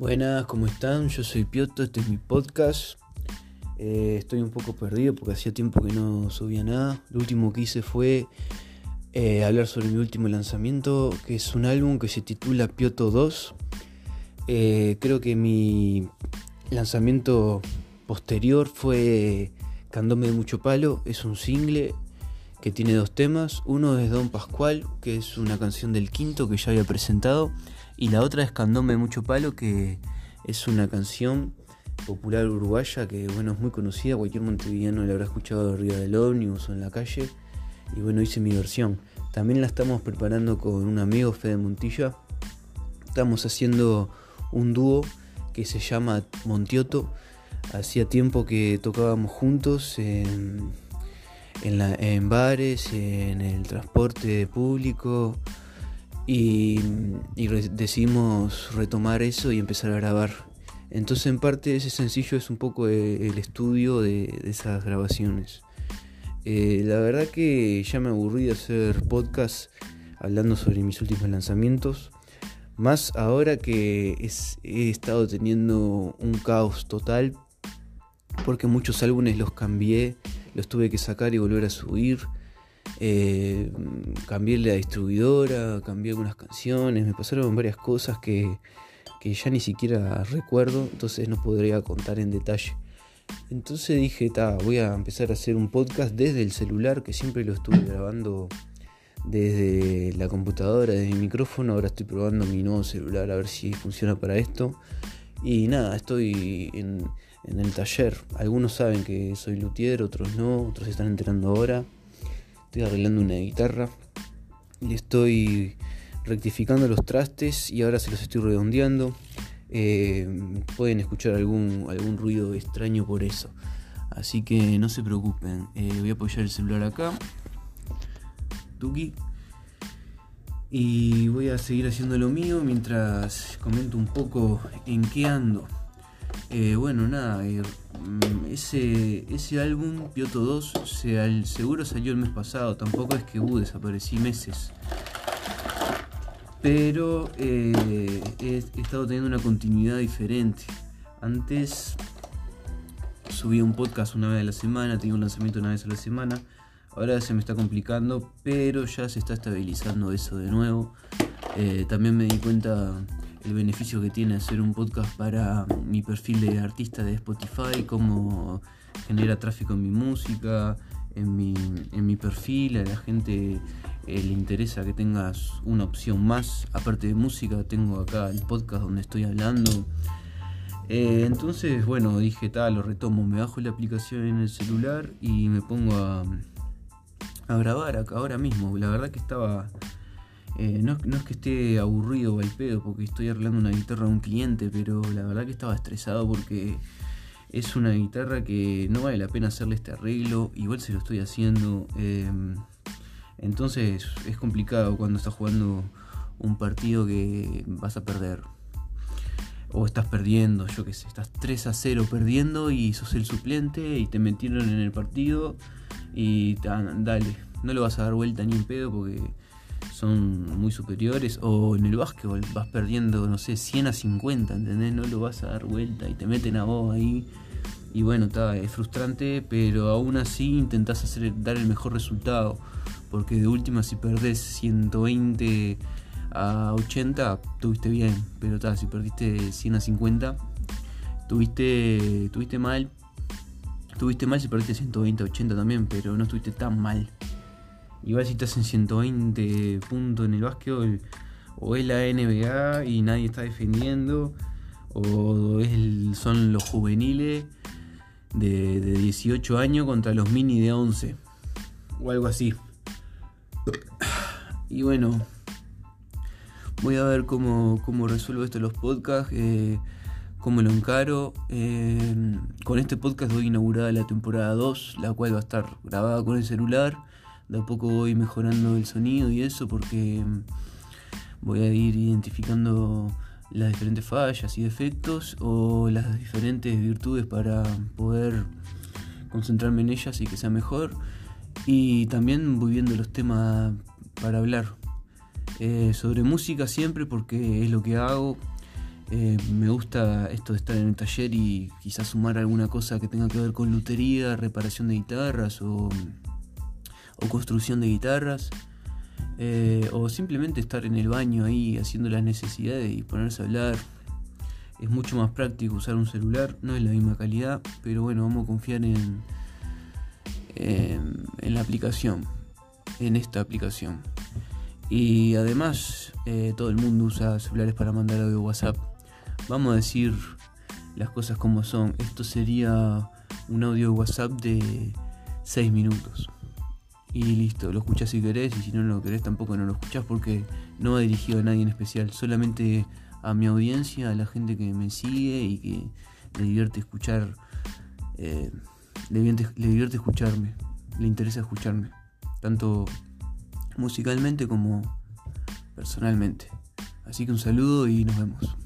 Buenas, ¿cómo están? Yo soy Pioto, este es mi podcast. Eh, estoy un poco perdido porque hacía tiempo que no subía nada. Lo último que hice fue eh, hablar sobre mi último lanzamiento, que es un álbum que se titula Pioto 2. Eh, creo que mi lanzamiento posterior fue Candome de Mucho Palo, es un single que tiene dos temas. Uno es Don Pascual, que es una canción del quinto que ya había presentado. Y la otra es Candome de Mucho Palo, que es una canción popular uruguaya que bueno es muy conocida, cualquier montevideano la habrá escuchado arriba del ómnibus o en la calle. Y bueno, hice mi versión. También la estamos preparando con un amigo, Fede Montilla. Estamos haciendo un dúo que se llama Montioto. Hacía tiempo que tocábamos juntos en, bares, en el transporte público y, decidimos retomar eso y empezar a grabar. Entonces en parte ese sencillo es un poco e, el estudio de, esas grabaciones. Eh, la verdad que ya me aburrí de hacer podcast hablando sobre mis últimos lanzamientos. Más ahora que he estado teniendo un caos total porque muchos álbumes los cambié los tuve que sacar y volver a subir. Eh, cambié la distribuidora, cambié algunas canciones, me pasaron varias cosas que, ya ni siquiera recuerdo, entonces no podría contar en detalle. Entonces dije, ta, voy a empezar a hacer un podcast desde el celular, que siempre lo estuve grabando desde la computadora, desde mi micrófono. Ahora estoy probando mi nuevo celular a ver si funciona para esto. Y nada, estoy en, en el taller. Algunos saben que soy luthier, otros no, otros se están enterando ahora. Estoy arreglando una guitarra y estoy rectificando los trastes y ahora se los estoy redondeando. Eh, pueden escuchar algún, algún ruido extraño por eso. Así que no se preocupen. Eh, voy a apoyar el celular acá. Tuki. Y voy a seguir haciendo lo mío mientras comento un poco en qué ando. Eh, bueno, nada, eh, mm, ese, ese álbum, Pioto 2, se, seguro salió el mes pasado, tampoco es que uh, desaparecí meses. Pero eh, he, estado teniendo una continuidad diferente. Antes subía un podcast una vez a la semana, tenía un lanzamiento una vez a la semana. Ahora se me está complicando, pero ya se está estabilizando eso de nuevo. también me di cuenta el beneficio que tiene hacer un podcast para mi perfil de artista de Spotify, cómo genera tráfico en mi música, en mi, en mi perfil, a la gente eh, le interesa que tengas una opción más, aparte de música, tengo acá el podcast donde estoy hablando. Eh, entonces, bueno, dije, tal, lo retomo, me bajo la aplicación en el celular y me pongo a, a grabar acá ahora mismo. La verdad que estaba eh, no, es que esté aburrido o al pedo porque estoy arreglando una guitarra a un cliente, pero la verdad que estaba estresado porque es una guitarra que no vale la pena hacerle este arreglo, igual se lo estoy haciendo. Em, entonces es complicado cuando estás jugando un partido que vas a perder. O estás perdiendo, yo qué sé, estás 3 a 0 perdiendo y sos el suplente y te metieron en el partido y dale, no lo vas a dar vuelta ni un pedo porque son muy superiores. O en el básquetbol vas perdiendo, no sé, 100 a 50, ¿entendés? No lo vas a dar vuelta y te meten a vos ahí. Y bueno, está, es frustrante, pero aún así intentás hacer, dar el mejor resultado. Porque de última, si perdés 120 a 80, tuviste bien. Pero está, si perdiste 100 a 50, tuviste, tuviste mal. Tuviste mal si perdiste 120 a 80 también, pero no estuviste tan mal. Igual si estás en 120 puntos en el básquetbol, o es la NBA y nadie está defendiendo, o son los juveniles de, 18 años contra los mini de 11, o algo así. Y bueno, voy a ver cómo, cómo resuelvo esto los podcasts, eh, cómo lo encaro. Eh, con este podcast voy inaugurada la temporada 2, la cual va a estar grabada con el celular de a poco voy mejorando el sonido y eso porque mm, voy a ir identificando las diferentes fallas y defectos o las diferentes virtudes para poder concentrarme en ellas y que sea mejor. Y también voy viendo los temas para hablar eh, sobre música siempre porque es lo que hago. Eh, me gusta esto de estar en el taller y quizás sumar alguna cosa que tenga que ver con lutería, reparación de guitarras o, o construcción de guitarras. Eh, o simplemente estar en el baño ahí haciendo las necesidades y ponerse a hablar. Es mucho más práctico usar un celular, no es la misma calidad, pero bueno, vamos a confiar en, en, la aplicación, en esta aplicación. Y además, eh, todo el mundo usa celulares para mandar audio WhatsApp. Vamos a decir las cosas como son. Esto sería un audio WhatsApp de 6 minutos. Y listo, lo escuchás si querés y si no lo querés tampoco no lo escuchás porque no va dirigido a nadie en especial, solamente a mi audiencia, a la gente que me sigue y que le divierte escuchar, eh, le, divierte, escucharme, le interesa escucharme, tanto musicalmente como personalmente. Así que un saludo y nos vemos.